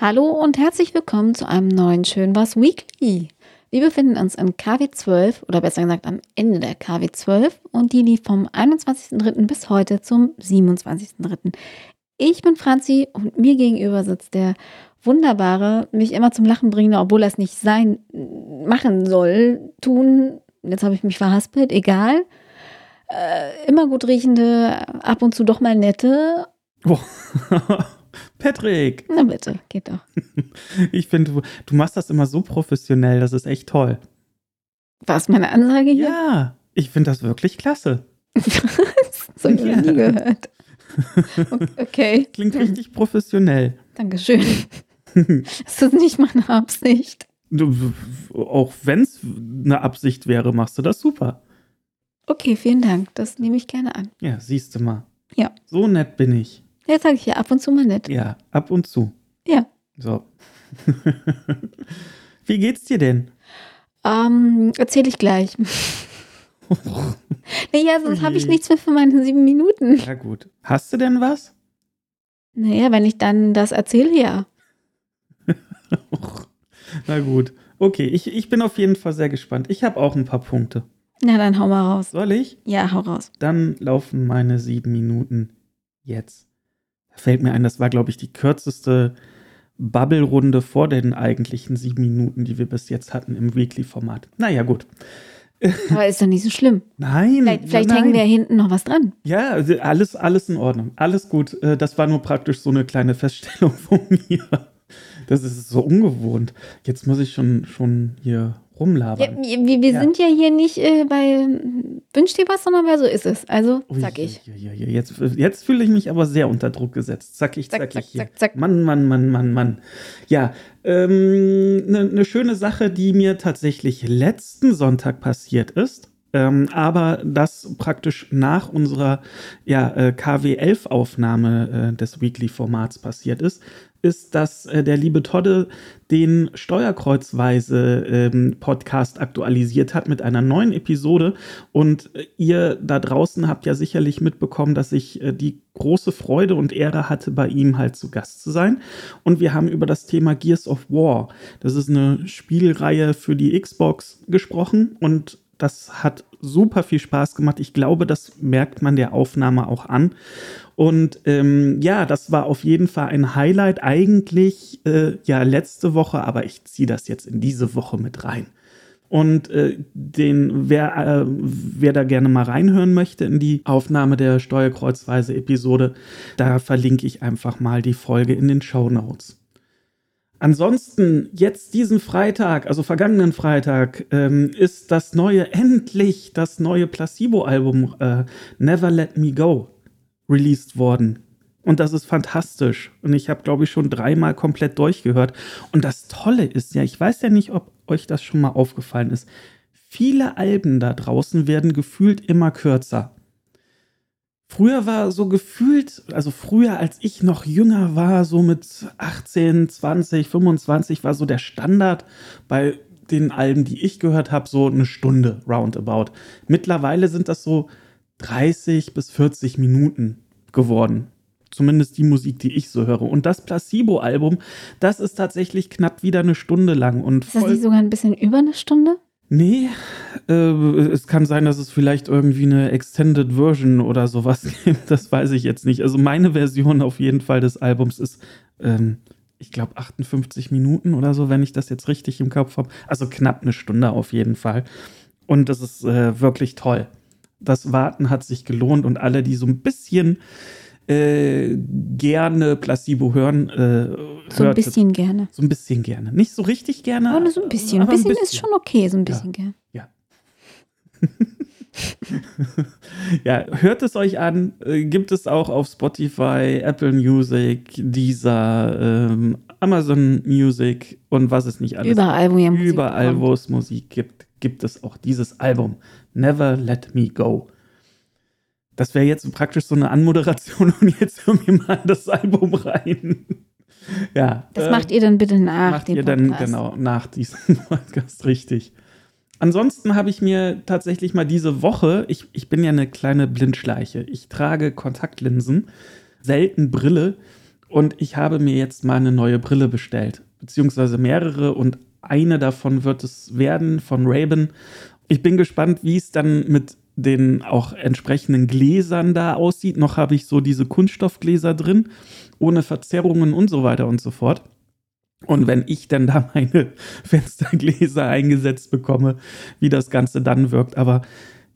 Hallo und herzlich willkommen zu einem neuen Schön was Weekly. Wir befinden uns in KW 12 oder besser gesagt am Ende der KW 12 und die lief vom 21.03. bis heute zum 27.03. Ich bin Franzi und mir gegenüber sitzt der wunderbare, mich immer zum Lachen bringende, obwohl er es nicht sein, machen soll, tun. Jetzt habe ich mich verhaspelt, egal. Äh, immer gut riechende, ab und zu doch mal nette. Oh. Patrick! Na bitte, geht doch. Ich finde, du, du machst das immer so professionell, das ist echt toll. War es meine Ansage hier? Ja, ich finde das wirklich klasse. Was? So habe ich ja. nie gehört. Okay. Klingt richtig professionell. Dankeschön. Das ist nicht meine Absicht. Du, auch wenn es eine Absicht wäre, machst du das super. Okay, vielen Dank. Das nehme ich gerne an. Ja, siehst du mal. Ja. So nett bin ich. Jetzt sage ich ja ab und zu mal nett. Ja, ab und zu. Ja. So. Wie geht's dir denn? Ähm, erzähle ich gleich. naja, sonst habe ich nichts mehr für meine sieben Minuten. Ja, gut. Hast du denn was? Naja, wenn ich dann das erzähle, ja. Na gut. Okay, ich, ich bin auf jeden Fall sehr gespannt. Ich habe auch ein paar Punkte. Na, dann hau mal raus. Soll ich? Ja, hau raus. Dann laufen meine sieben Minuten jetzt. Fällt mir ein, das war, glaube ich, die kürzeste Bubble-Runde vor den eigentlichen sieben Minuten, die wir bis jetzt hatten im Weekly-Format. Naja, gut. Aber ist doch nicht so schlimm. Nein. Vielleicht, vielleicht nein. hängen wir hinten noch was dran. Ja, also alles, alles in Ordnung. Alles gut. Äh, Das war nur praktisch so eine kleine Feststellung von mir. Das ist so ungewohnt. Jetzt muss ich schon, schon hier Ja, rumlabern. wir wir Ja. sind ja hier nicht äh, bei Wünsch dir was, sondern bei so ist es. Also, sag ich. ui. Jetzt, jetzt fühle ich mich aber sehr unter Druck gesetzt. Zackig, Zack, zackig zack, hier. zack, zack. Mann, Mann, Mann, Mann, Mann. Ja, eine ne ne schöne Sache, die mir tatsächlich letzten Sonntag passiert ist. Ähm, aber das praktisch nach unserer ja, äh, KW11-Aufnahme äh, des Weekly-Formats passiert ist, ist, dass äh, der liebe Todde den Steuerkreuzweise-Podcast aktualisiert hat mit einer neuen Episode. Und äh, ihr da draußen habt ja sicherlich mitbekommen, dass ich äh, die große Freude und Ehre hatte, bei ihm halt zu Gast zu sein. Und wir haben über das Thema Gears of War, das ist eine Spielreihe für die Xbox, gesprochen. Und das hat super viel Spaß gemacht. Ich glaube, das merkt man der Aufnahme auch an. Und ähm, ja, das war auf jeden Fall ein Highlight. Eigentlich äh, ja letzte Woche, aber ich ziehe das jetzt in diese Woche mit rein. Und äh, den, wer, äh, wer da gerne mal reinhören möchte in die Aufnahme der Steuerkreuzweise-Episode, da verlinke ich einfach mal die Folge in den Show Notes. Ansonsten, jetzt diesen Freitag, also vergangenen Freitag, ähm, ist das neue, endlich das neue Placebo-Album äh, Never Let Me Go released worden. Und das ist fantastisch. Und ich habe, glaube ich, schon dreimal komplett durchgehört. Und das Tolle ist ja, ich weiß ja nicht, ob euch das schon mal aufgefallen ist. Viele Alben da draußen werden gefühlt immer kürzer. Früher war so gefühlt, also früher als ich noch jünger war, so mit 18, 20, 25 war so der Standard bei den Alben, die ich gehört habe, so eine Stunde roundabout. Mittlerweile sind das so 30 bis 40 Minuten geworden. Zumindest die Musik, die ich so höre. Und das Placebo-Album, das ist tatsächlich knapp wieder eine Stunde lang. Und Ist das nicht sogar ein bisschen über eine Stunde? Nee, äh, es kann sein, dass es vielleicht irgendwie eine Extended Version oder sowas gibt. Das weiß ich jetzt nicht. Also meine Version auf jeden Fall des Albums ist, ähm, ich glaube, 58 Minuten oder so, wenn ich das jetzt richtig im Kopf habe. Also knapp eine Stunde auf jeden Fall. Und das ist äh, wirklich toll. Das Warten hat sich gelohnt und alle, die so ein bisschen äh, gerne Placebo hören, äh, So ein bisschen gerne. so ein bisschen gerne. Nicht so richtig gerne. Aber nur so ein bisschen. Ein aber bisschen, ist schon okay, so ein bisschen gerne. Ja, hört es euch an. Äh, gibt es auch auf Spotify, Apple Music, Deezer, ähm, Amazon Music und was es nicht alles Überall, wo ihr Musik Überall, wo es Musik gibt, gibt es auch dieses Album. Never Let Me Go. Das wäre jetzt praktisch so eine Anmoderation und jetzt hören wir mal das Album rein. ja. Das äh, macht ihr dann bitte nach macht dem ihr dann Podcast. genau nach diesem Podcast richtig. Ansonsten habe ich mir tatsächlich mal diese Woche, ich, ich bin ja eine kleine Blindschleiche, ich trage Kontaktlinsen, selten Brille Und ich habe mir jetzt mal eine neue Brille bestellt, beziehungsweise mehrere und eine davon wird es werden von Raven. Ich bin gespannt, wie es dann mit den auch entsprechenden Gläsern da aussieht. Noch habe ich so diese Kunststoffgläser drin, ohne Verzerrungen und so weiter und so fort. Und wenn ich dann da meine Fenstergläser eingesetzt bekomme, wie das Ganze dann wirkt. Aber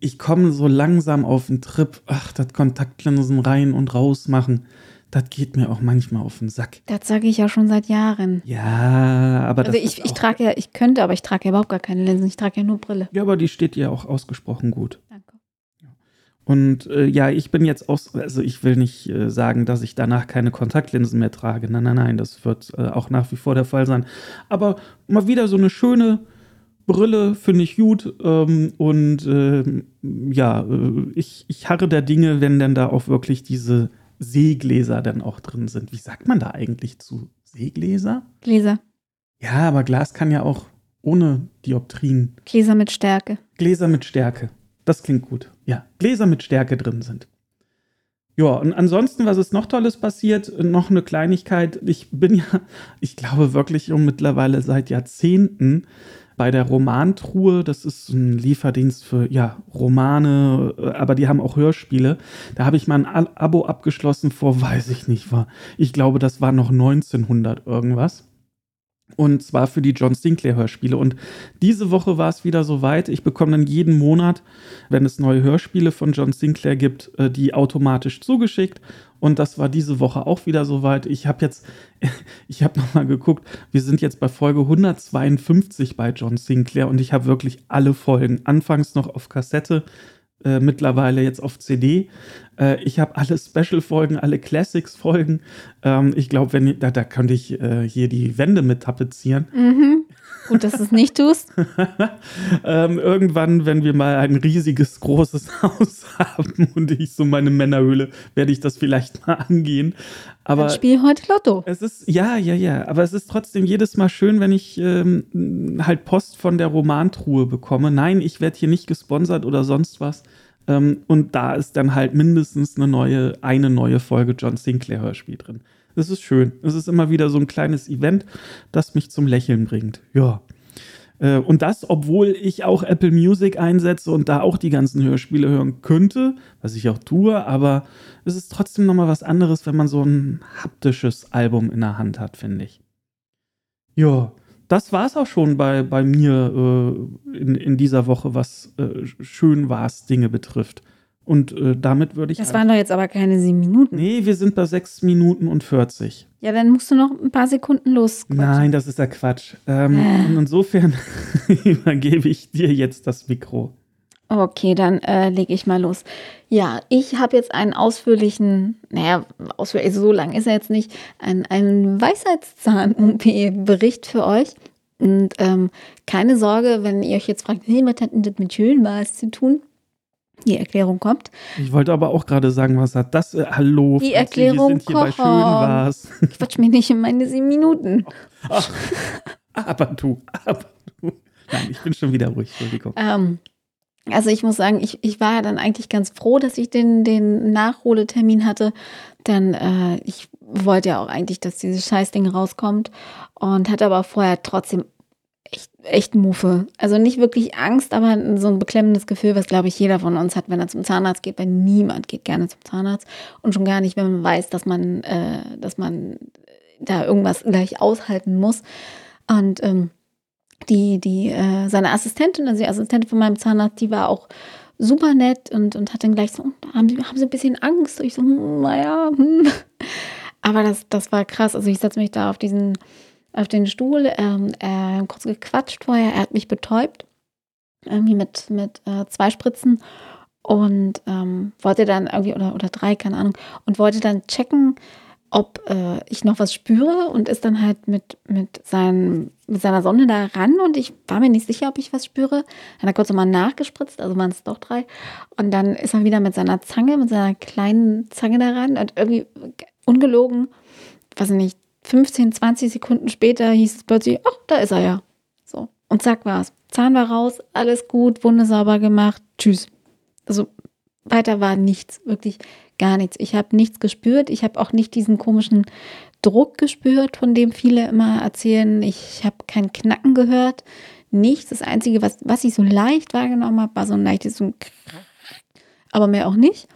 ich komme so langsam auf den Trip, ach, das Kontaktlinsen rein und raus machen das geht mir auch manchmal auf den Sack. Das sage ich ja schon seit Jahren. Ja, aber also ich, ich trage ja, ich könnte, aber ich trage ja überhaupt gar keine Linsen. Ich trage ja nur Brille. Ja, aber die steht ja auch ausgesprochen gut. Danke. Und äh, ja, ich bin jetzt auch, also ich will nicht äh, sagen, dass ich danach keine Kontaktlinsen mehr trage. Nein, nein, nein, das wird äh, auch nach wie vor der Fall sein. Aber mal wieder so eine schöne Brille finde ich gut. Ähm, und ähm, ja, äh, ich, ich harre der Dinge, wenn denn da auch wirklich diese Seegläser dann auch drin sind. Wie sagt man da eigentlich zu Seegläser? Gläser. Ja, aber Glas kann ja auch ohne Dioptrien. Gläser mit Stärke. Gläser mit Stärke. Das klingt gut. Ja, Gläser mit Stärke drin sind. Ja, und ansonsten, was ist noch Tolles passiert? Noch eine Kleinigkeit. Ich bin ja, ich glaube wirklich um mittlerweile seit Jahrzehnten bei der Romantruhe, das ist ein Lieferdienst für ja, Romane, aber die haben auch Hörspiele. Da habe ich mal ein Abo abgeschlossen vor, weiß ich nicht, war. Ich glaube, das war noch 1900 irgendwas. Und zwar für die John Sinclair Hörspiele. Und diese Woche war es wieder soweit. Ich bekomme dann jeden Monat, wenn es neue Hörspiele von John Sinclair gibt, äh, die automatisch zugeschickt. Und das war diese Woche auch wieder soweit. Ich habe jetzt, ich habe nochmal geguckt, wir sind jetzt bei Folge 152 bei John Sinclair und ich habe wirklich alle Folgen, anfangs noch auf Kassette, äh, mittlerweile jetzt auf CD. Äh, ich habe alle Special-Folgen, alle Classics-Folgen. Ähm, ich glaube, wenn da, da könnte ich äh, hier die Wände mit tapezieren. Mhm. Gut, dass du es nicht tust. ähm, irgendwann, wenn wir mal ein riesiges, großes Haus haben und ich so meine Männerhöhle, werde ich das vielleicht mal angehen. Aber Dann spiel heute Lotto. Es ist, ja, ja, ja. Aber es ist trotzdem jedes Mal schön, wenn ich ähm, halt Post von der Romantruhe bekomme. Nein, ich werde hier nicht gesponsert oder sonst was. Ähm, und da ist dann halt mindestens eine neue, eine neue Folge John Sinclair Hörspiel drin. Es ist schön. Es ist immer wieder so ein kleines Event, das mich zum Lächeln bringt. Ja. Äh, und das, obwohl ich auch Apple Music einsetze und da auch die ganzen Hörspiele hören könnte, was ich auch tue, aber es ist trotzdem nochmal was anderes, wenn man so ein haptisches Album in der Hand hat, finde ich. Ja, das war es auch schon bei, bei mir äh, in, in dieser Woche, was äh, schön war's Dinge betrifft. Und äh, damit würde ich. Das waren doch jetzt aber keine sieben Minuten. Nee, wir sind bei sechs Minuten und 40. Ja, dann musst du noch ein paar Sekunden los. Nein, das ist ja Quatsch. Ähm, äh. Insofern übergebe ich dir jetzt das Mikro. Okay, dann äh, lege ich mal los. Ja, ich habe jetzt einen ausführlichen, naja, ausführlich, so lang ist er jetzt nicht, einen, einen Weisheitszahn-OP-Bericht für euch. Und ähm, keine Sorge, wenn ihr euch jetzt fragt, hey, was hat denn das mit Schönwas zu tun? Die Erklärung kommt. Ich wollte aber auch gerade sagen, was hat das? Äh, hallo, die Erklärung wir sind hier kommt. Schönwas. Quatsch mir nicht in meine sieben Minuten. Ach, aber du, aber du. Nein, ich bin schon wieder ruhig, Entschuldigung. Ähm, also ich muss sagen, ich, ich war ja dann eigentlich ganz froh, dass ich den, den Nachholetermin hatte. Denn äh, ich wollte ja auch eigentlich, dass dieses Scheißding rauskommt. Und hatte aber vorher trotzdem echt, echt Muffe. Also nicht wirklich Angst, aber so ein beklemmendes Gefühl, was glaube ich jeder von uns hat, wenn er zum Zahnarzt geht, weil niemand geht gerne zum Zahnarzt. Und schon gar nicht, wenn man weiß, dass man, äh, dass man da irgendwas gleich aushalten muss. Und ähm, die, die, äh, seine Assistentin, also die Assistentin von meinem Zahnarzt, die war auch super nett und, und hat dann gleich so, haben sie, haben sie ein bisschen Angst? Und ich so, hm, naja, hm. Aber das, das war krass. Also ich setze mich da auf diesen, auf den Stuhl, ähm, äh, kurz gequatscht vorher, er hat mich betäubt, irgendwie mit, mit äh, zwei Spritzen und ähm, wollte dann irgendwie, oder, oder drei, keine Ahnung, und wollte dann checken, ob äh, ich noch was spüre und ist dann halt mit, mit, sein, mit seiner Sonne da ran und ich war mir nicht sicher, ob ich was spüre. Dann hat er kurz nochmal nachgespritzt, also waren es doch drei. Und dann ist er wieder mit seiner Zange, mit seiner kleinen Zange da ran und irgendwie ungelogen, weiß ich nicht, 15, 20 Sekunden später hieß es plötzlich, ach, da ist er ja. So. Und zack war's. Zahn war raus, alles gut, wundersauber gemacht, tschüss. Also weiter war nichts, wirklich gar nichts. Ich habe nichts gespürt. Ich habe auch nicht diesen komischen Druck gespürt, von dem viele immer erzählen. Ich habe kein Knacken gehört. Nichts. Das Einzige, was, was ich so leicht wahrgenommen habe, war so ein leichtes so aber mehr auch nicht.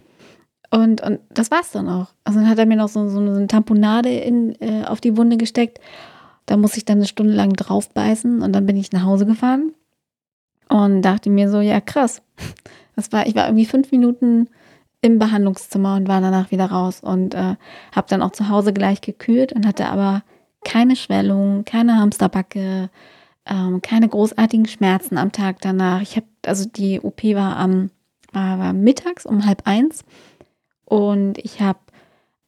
Und, und das war's dann auch. Also dann hat er mir noch so, so eine Tamponade in, äh, auf die Wunde gesteckt. Da muss ich dann eine Stunde lang drauf beißen und dann bin ich nach Hause gefahren und dachte mir so, ja krass. Das war, ich war irgendwie fünf Minuten im Behandlungszimmer und war danach wieder raus und äh, habe dann auch zu Hause gleich gekühlt und hatte aber keine Schwellung, keine Hamsterbacke, ähm, keine großartigen Schmerzen am Tag danach. Ich habe, also die OP war am war, war mittags um halb eins und ich habe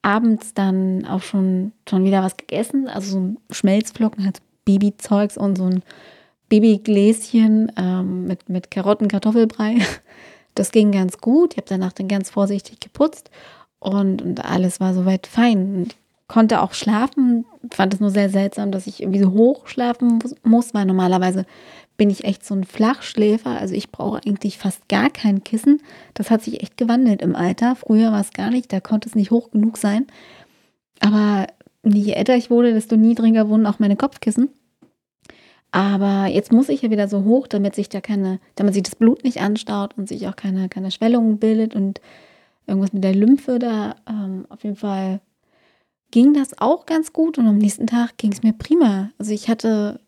abends dann auch schon, schon wieder was gegessen, also so ein Schmelzflocken, halt Babyzeugs und so ein Babygläschen ähm, mit, mit Karotten, Kartoffelbrei. Das ging ganz gut. Ich habe danach dann ganz vorsichtig geputzt und, und alles war soweit fein. Ich konnte auch schlafen, fand es nur sehr seltsam, dass ich irgendwie so hoch schlafen muss, weil normalerweise bin ich echt so ein Flachschläfer. Also ich brauche eigentlich fast gar kein Kissen. Das hat sich echt gewandelt im Alter. Früher war es gar nicht, da konnte es nicht hoch genug sein. Aber je älter ich wurde, desto niedriger wurden auch meine Kopfkissen. Aber jetzt muss ich ja wieder so hoch, damit sich da keine, damit sich das Blut nicht anstaut und sich auch keine, keine Schwellung bildet und irgendwas mit der Lymphe da. Ähm, auf jeden Fall ging das auch ganz gut und am nächsten Tag ging es mir prima. Also ich hatte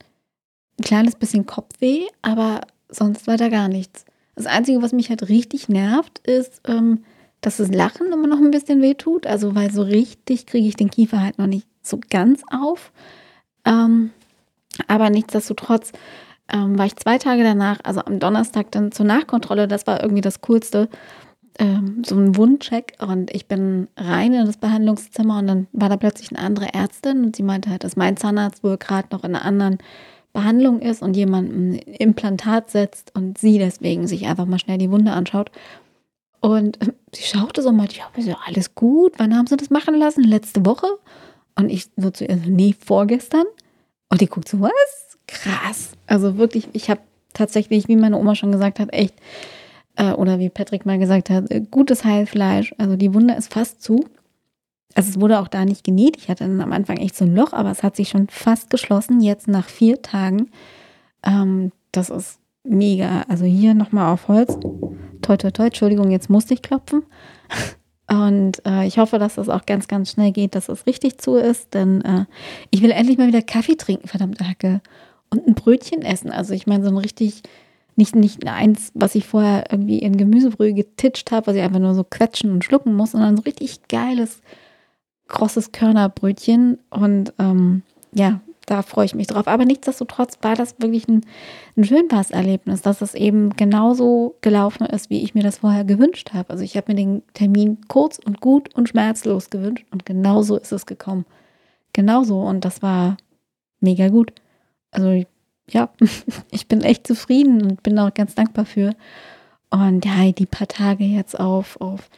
ein kleines bisschen Kopfweh, aber sonst war da gar nichts. Das Einzige, was mich halt richtig nervt, ist, ähm, dass das Lachen immer noch ein bisschen weh tut. Also, weil so richtig kriege ich den Kiefer halt noch nicht so ganz auf. Ähm, aber nichtsdestotrotz ähm, war ich zwei Tage danach, also am Donnerstag dann zur Nachkontrolle, das war irgendwie das Coolste, ähm, so ein Wundcheck und ich bin rein in das Behandlungszimmer und dann war da plötzlich eine andere Ärztin und sie meinte halt, dass mein Zahnarzt wohl gerade noch in einer anderen Behandlung ist und jemand ein Implantat setzt und sie deswegen sich einfach mal schnell die Wunde anschaut. Und sie schaute so und meinte, ja, ist ja alles gut, wann haben sie das machen lassen? Letzte Woche? Und ich so zu ihr, nee, vorgestern. Und die guckt so, was? Krass. Also wirklich, ich habe tatsächlich, wie meine Oma schon gesagt hat, echt, äh, oder wie Patrick mal gesagt hat, äh, gutes Heilfleisch. Also die Wunde ist fast zu. Also es wurde auch da nicht genäht. Ich hatte dann am Anfang echt so ein Loch, aber es hat sich schon fast geschlossen, jetzt nach vier Tagen. Ähm, das ist mega. Also hier nochmal auf Holz. Toi, toi, toi. Entschuldigung, jetzt musste ich klopfen. Und äh, ich hoffe, dass das auch ganz, ganz schnell geht, dass es richtig zu ist, denn äh, ich will endlich mal wieder Kaffee trinken, verdammt Hacke. Und ein Brötchen essen. Also ich meine, so ein richtig, nicht, nicht eins, was ich vorher irgendwie in Gemüsebrühe getitscht habe, was ich einfach nur so quetschen und schlucken muss, sondern so richtig geiles, krosses Körnerbrötchen. Und ähm, ja, da freue ich mich drauf. Aber nichtsdestotrotz war das wirklich ein, ein schönes Erlebnis, dass es eben genauso gelaufen ist, wie ich mir das vorher gewünscht habe. Also ich habe mir den Termin kurz und gut und schmerzlos gewünscht und genauso ist es gekommen. Genauso und das war mega gut. Also ja, ich bin echt zufrieden und bin auch ganz dankbar für. Und ja, die paar Tage jetzt auf, auf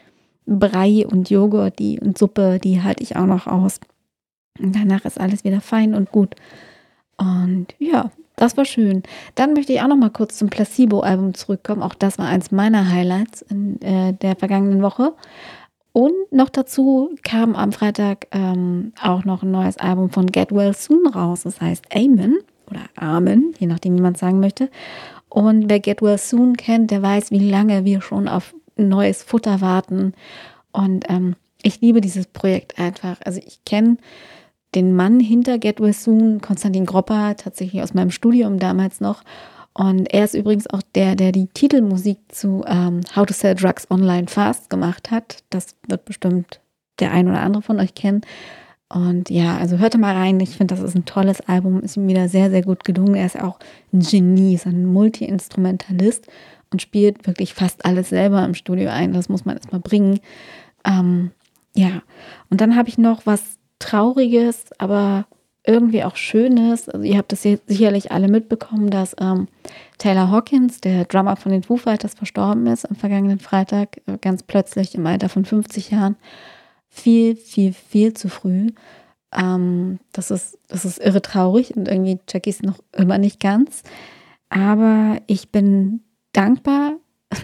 Brei und Joghurt die, und Suppe, die halte ich auch noch aus. Und danach ist alles wieder fein und gut. Und ja, das war schön. Dann möchte ich auch noch mal kurz zum Placebo-Album zurückkommen. Auch das war eins meiner Highlights in äh, der vergangenen Woche. Und noch dazu kam am Freitag ähm, auch noch ein neues Album von Get Well Soon raus. Das heißt Amen oder Amen, je nachdem, wie man es sagen möchte. Und wer Get Well Soon kennt, der weiß, wie lange wir schon auf neues Futter warten. Und ähm, ich liebe dieses Projekt einfach. Also ich kenne den Mann hinter Get Well Soon, Konstantin Gropper, tatsächlich aus meinem Studium damals noch. Und er ist übrigens auch der, der die Titelmusik zu ähm, How to Sell Drugs Online Fast gemacht hat. Das wird bestimmt der ein oder andere von euch kennen. Und ja, also hört mal rein. Ich finde, das ist ein tolles Album. Ist ihm wieder sehr, sehr gut gelungen. Er ist auch ein Genie, ist ein Multi-Instrumentalist und spielt wirklich fast alles selber im Studio ein. Das muss man erstmal bringen. Ähm, ja, und dann habe ich noch was Trauriges, aber irgendwie auch Schönes. Also ihr habt das sicherlich alle mitbekommen, dass ähm, Taylor Hawkins, der Drummer von den Foo Fighters, verstorben ist am vergangenen Freitag, äh, ganz plötzlich im Alter von 50 Jahren. Viel, viel, viel zu früh. Ähm, das, ist, das ist irre traurig und irgendwie check ich es noch immer nicht ganz. Aber ich bin dankbar,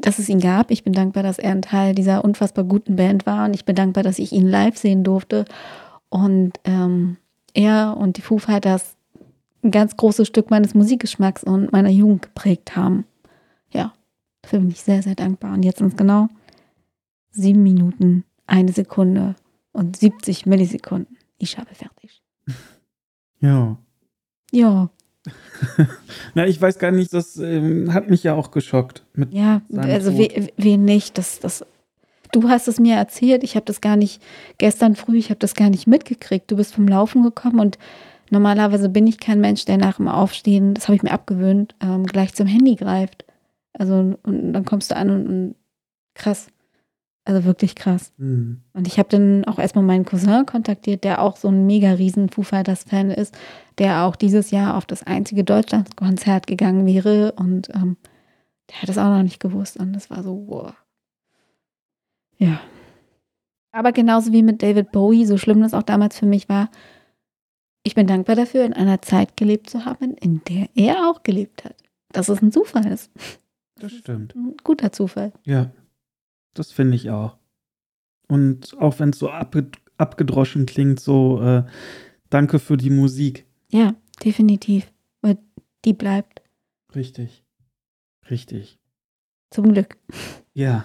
dass es ihn gab. Ich bin dankbar, dass er ein Teil dieser unfassbar guten Band war und ich bin dankbar, dass ich ihn live sehen durfte. Und ähm, er und die Foo Fighters ein ganz großes Stück meines Musikgeschmacks und meiner Jugend geprägt haben. Ja, dafür bin ich sehr, sehr dankbar. Und jetzt sind es genau sieben Minuten, eine Sekunde und 70 Millisekunden. Ich habe fertig. Ja. Ja. Na, ich weiß gar nicht, das ähm, hat mich ja auch geschockt. Mit ja, also wen we nicht. Das, das, du hast es mir erzählt, ich habe das gar nicht, gestern früh, ich habe das gar nicht mitgekriegt. Du bist vom Laufen gekommen und normalerweise bin ich kein Mensch, der nach dem Aufstehen, das habe ich mir abgewöhnt, ähm, gleich zum Handy greift. Also und dann kommst du an und, und krass. Also wirklich krass. Mhm. Und ich habe dann auch erstmal meinen Cousin kontaktiert, der auch so ein mega riesen Foo Fighters Fan ist, der auch dieses Jahr auf das einzige Deutschlandkonzert gegangen wäre und ähm, der hat es auch noch nicht gewusst und das war so, wow. Ja. Aber genauso wie mit David Bowie, so schlimm das auch damals für mich war, ich bin dankbar dafür, in einer Zeit gelebt zu haben, in der er auch gelebt hat. Dass es ein Zufall ist. Das stimmt. Ein guter Zufall. Ja, das finde ich auch. Und auch wenn es so abgedroschen klingt, so äh, danke für die Musik. Ja, definitiv. Weil die bleibt. Richtig. Richtig. Zum Glück. Ja.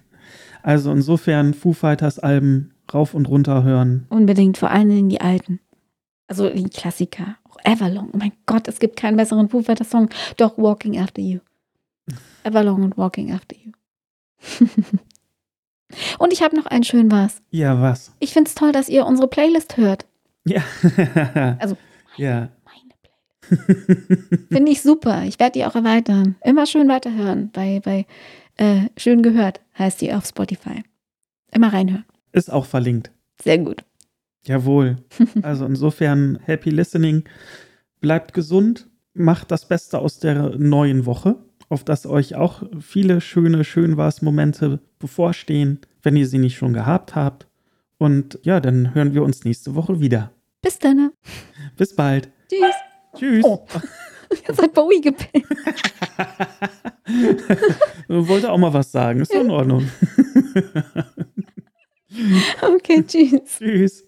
also insofern Foo Fighters Alben rauf und runter hören. Unbedingt, vor allen Dingen die alten. Also die Klassiker. Auch Everlong. Oh mein Gott, es gibt keinen besseren Foo Fighters Song. Doch Walking After You. Everlong und Walking After You. Und ich habe noch einen schönen was. Ja, was? Ich finde es toll, dass ihr unsere Playlist hört. Ja. also, meine, ja. meine Playlist. finde ich super. Ich werde die auch erweitern. Immer schön weiterhören. Bei, bei äh, Schön gehört heißt die auf Spotify. Immer reinhören. Ist auch verlinkt. Sehr gut. Jawohl. Also insofern, happy listening. Bleibt gesund. Macht das Beste aus der neuen Woche auf dass euch auch viele schöne, schön was Momente bevorstehen, wenn ihr sie nicht schon gehabt habt. Und ja, dann hören wir uns nächste Woche wieder. Bis dann. Bis bald. Tschüss. Tschüss. Oh. Jetzt hat Bowie gepennt. Wollte auch mal was sagen. Ist doch in Ordnung. okay, tschüss. Tschüss.